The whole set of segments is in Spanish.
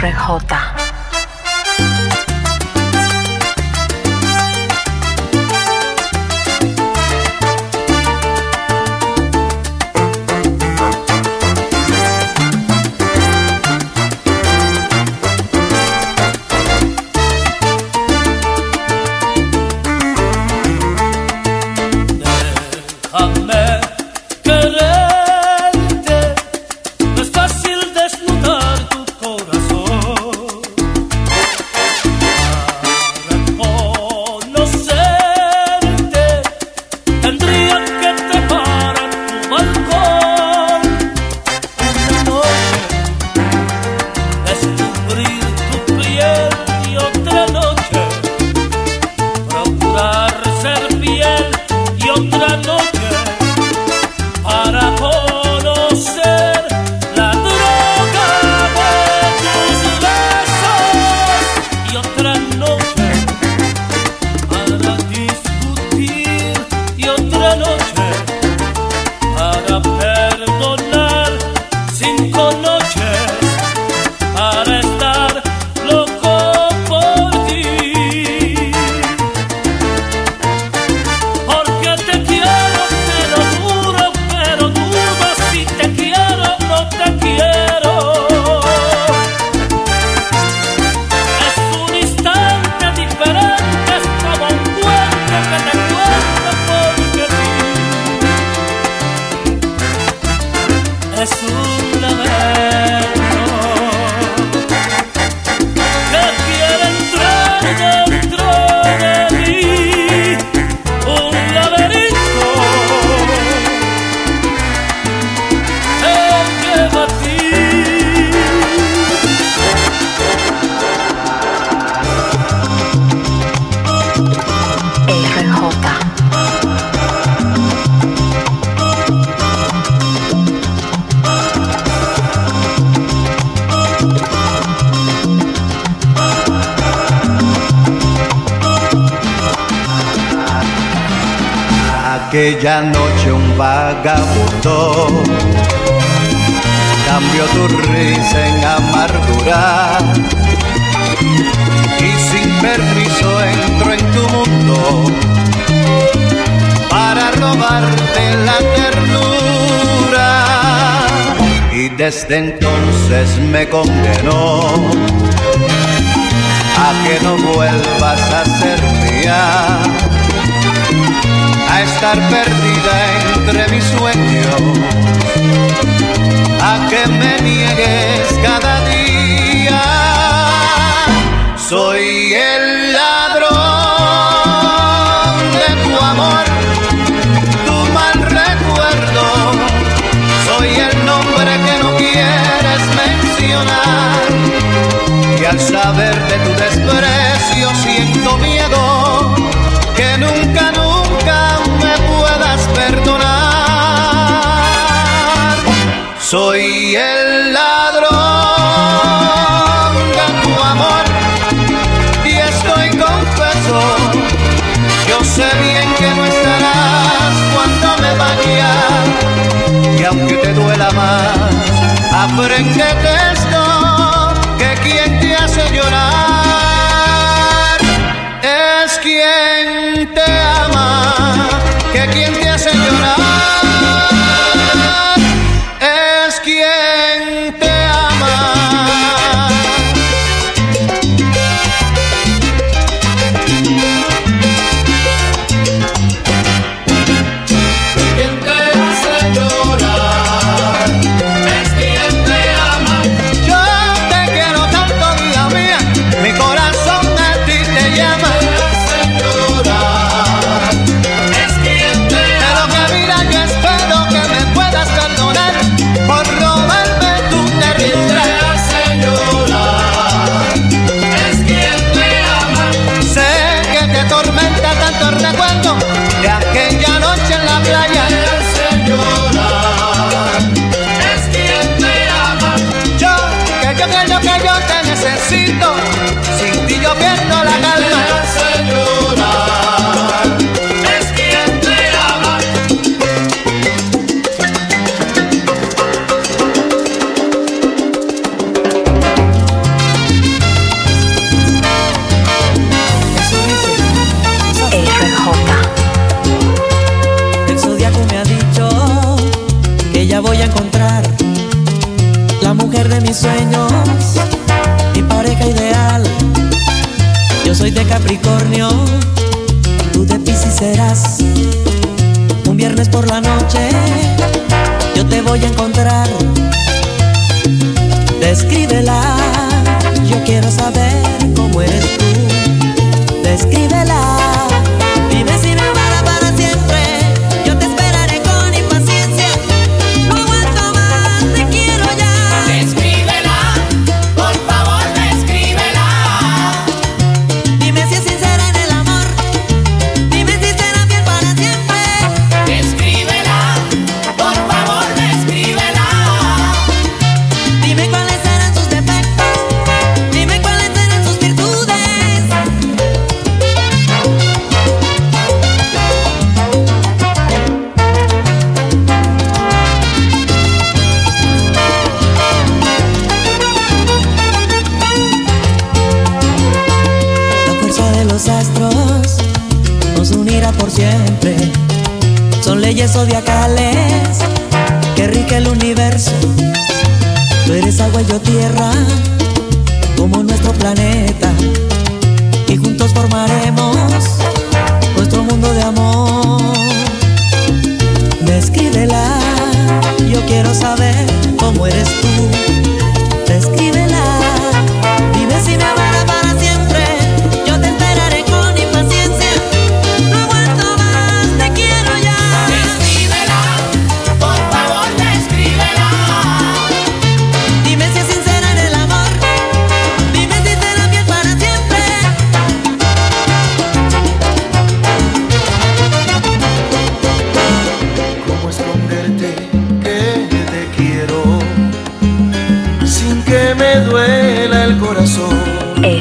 RJ. Aquella noche un vagabundo cambió tu risa en amargura y sin permiso entró en tu mundo para robarte la ternura. Y desde entonces me condenó a que no vuelvas a ser mía estar perdida entre mis sueños, a que me niegues cada día. Soy el ladrón de tu amor, tu mal recuerdo, soy el nombre que no quieres mencionar. Y al saber de tu desprecio más, aprendete esto que quien te hace llorar es quien te recuerdo de aquella noche en la playa. Sueños, mi pareja ideal. Yo soy de Capricornio, tú de Piscis serás. Un viernes por la noche, yo te voy a encontrar. Descríbela, yo quiero saber cómo eres tú. Descríbela.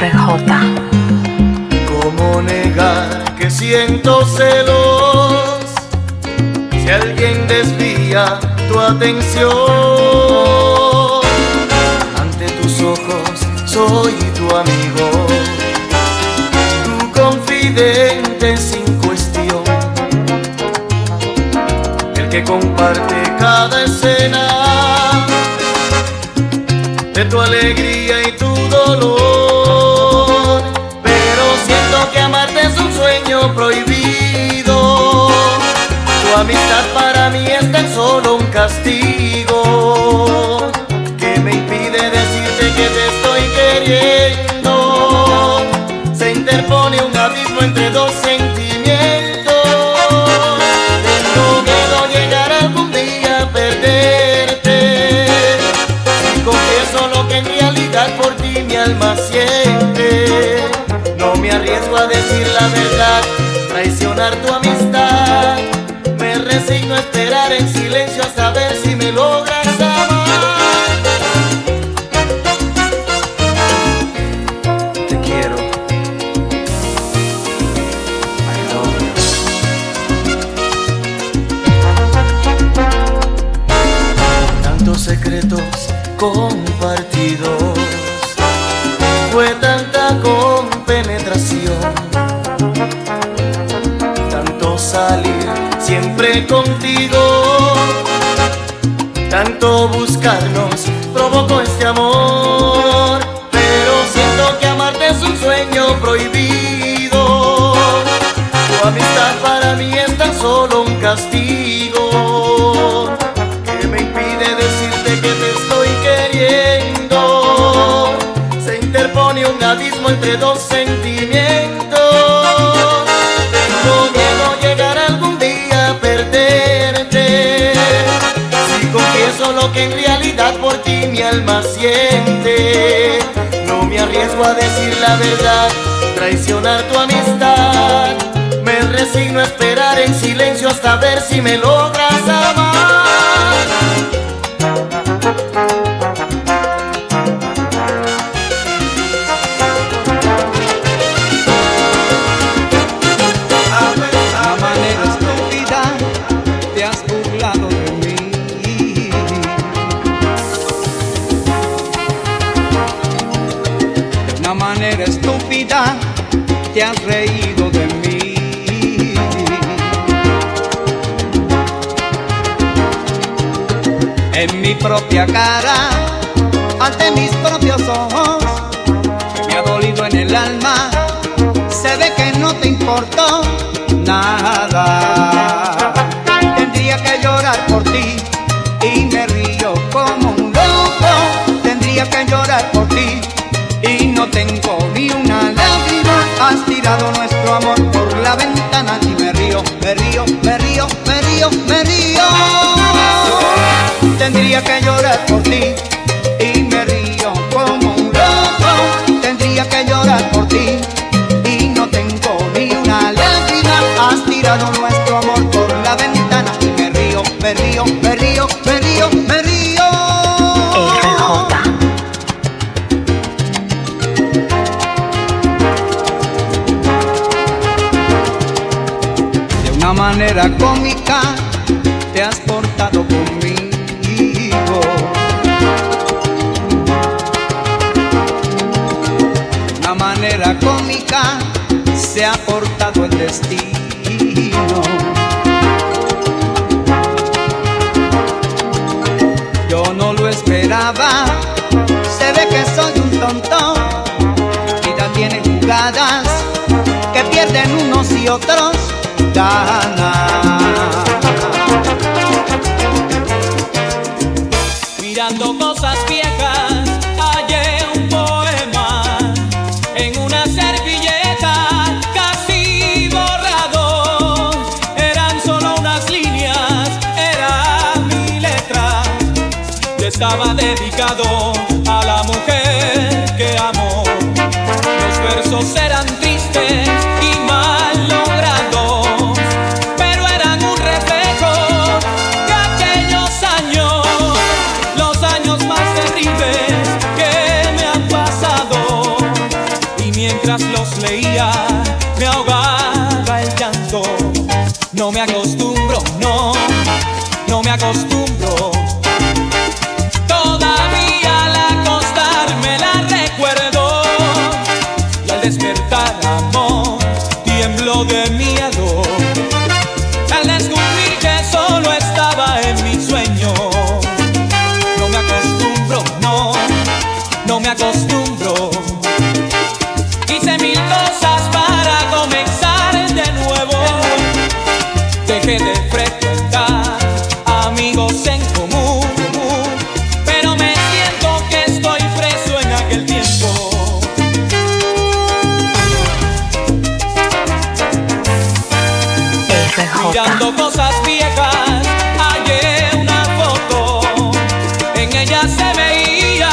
RJ. ¿Cómo negar que siento celos si alguien desvía tu atención? Ante tus ojos soy tu amigo, tu confidente sin cuestión, el que comparte cada escena de tu alegría prohibido. Tu amistad para mí es tan solo un castigo que me impide decirte que te estoy queriendo. Se interpone un abismo entre dos sentimientos. Tengo miedo llegar algún día a perderte. Y confieso lo que en realidad por ti mi alma siente. No me arriesgo a traicionar tu amistad. Entre dos sentimientos. Tengo miedo llegar algún día a perderte. Si confieso lo que en realidad por ti mi alma siente, no me arriesgo a decir la verdad, traicionar tu amistad. Me resigno a esperar en silencio hasta ver si me logras una manera cómica te has portado conmigo. Una manera cómica se ha portado el destino. Yo no lo esperaba, se ve que soy un tonto. Vida tiene jugadas que pierden unos y otros Mirando cosas viejas, hallé un poema en una servilleta casi borrado. Eran solo unas líneas, era mi letra. Y estaba dedicado no me acostumbro. Mirando cosas viejas, hallé una foto. En ella se veía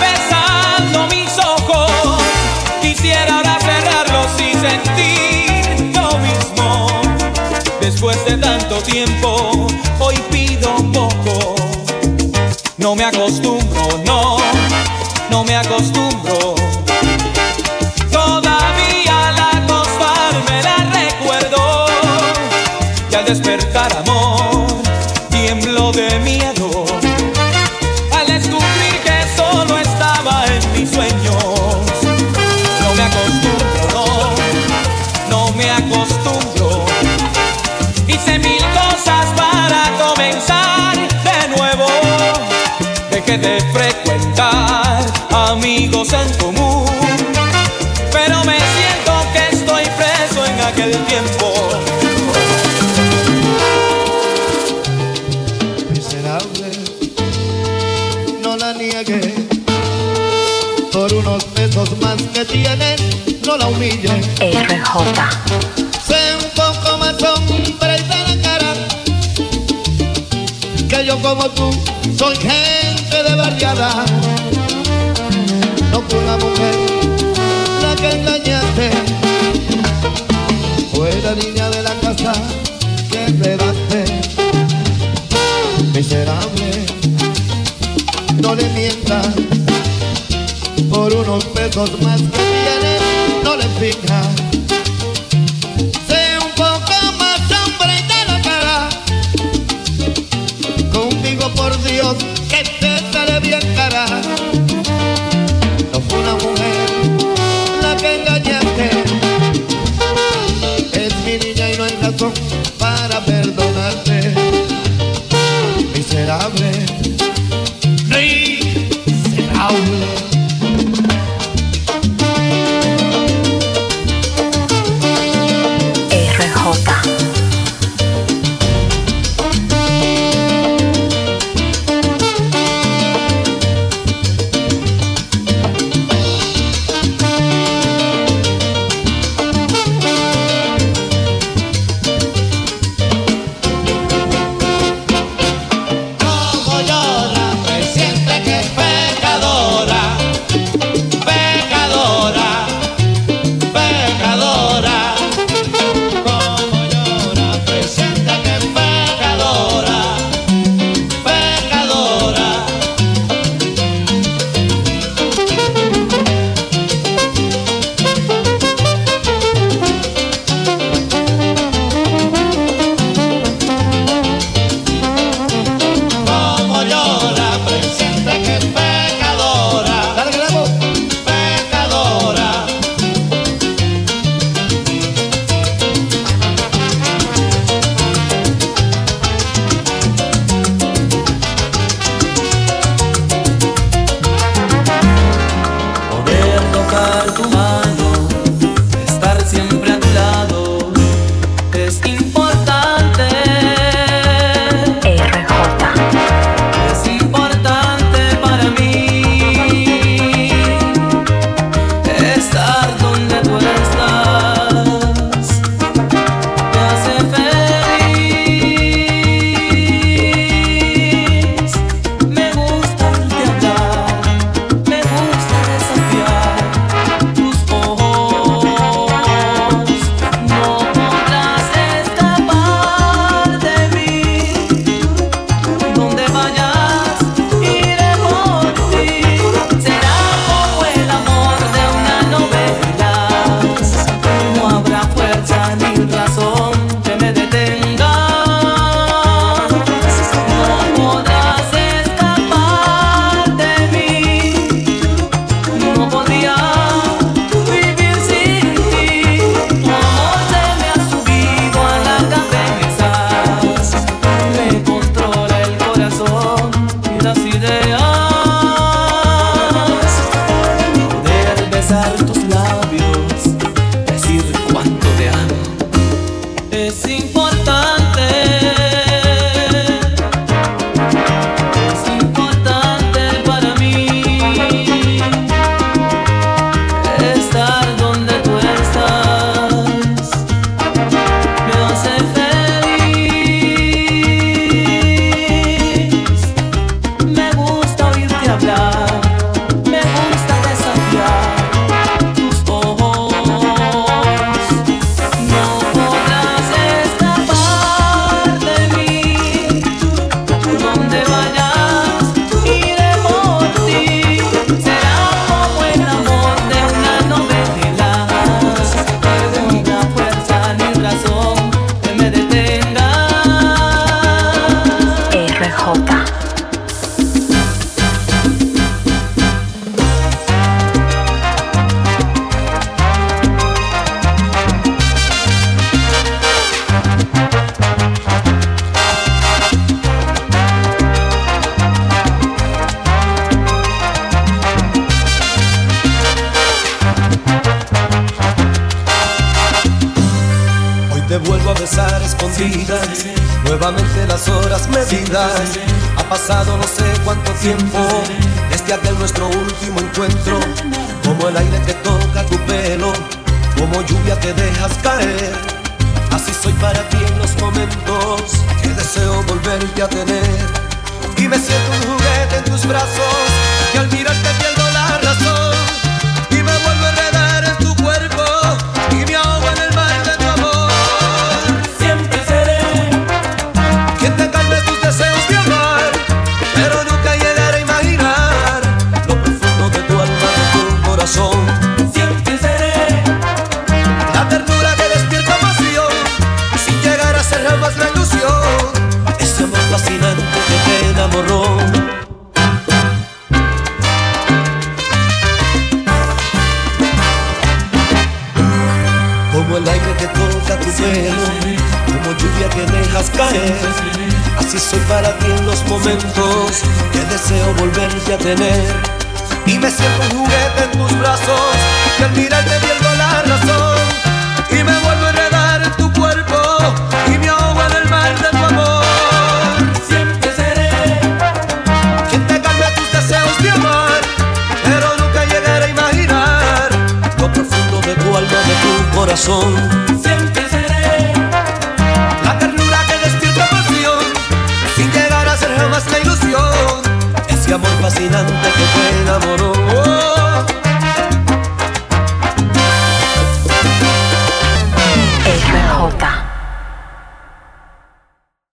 besando mis ojos. Quisiera ahora cerrarlos y sentir lo mismo. Después de tanto tiempo, hoy pido un poco. No me acostumbro, despertar amor tiemblo de miedo al descubrir que solo estaba en mis sueños. No me acostumbro, no, no me acostumbro. Hice mil cosas para comenzar de nuevo. Dejé de frecuentar amigos en común. RJ. Sé un poco más hombre y la cara. Que yo como tú soy gente de barriada. No fue una mujer la que engañaste. Fue la niña de la casa que pedaste. Miserable, no le mientas. Por unos pesos más que no escondidas. Nuevamente las horas medidas. Ha pasado no sé cuánto tiempo desde aquel nuestro último encuentro. Como el aire que toca tu pelo, como lluvia que dejas caer. Así soy para ti en los momentos que deseo volverte a tener. Y me siento un juguete en tus brazos que al mirarte voy a tener.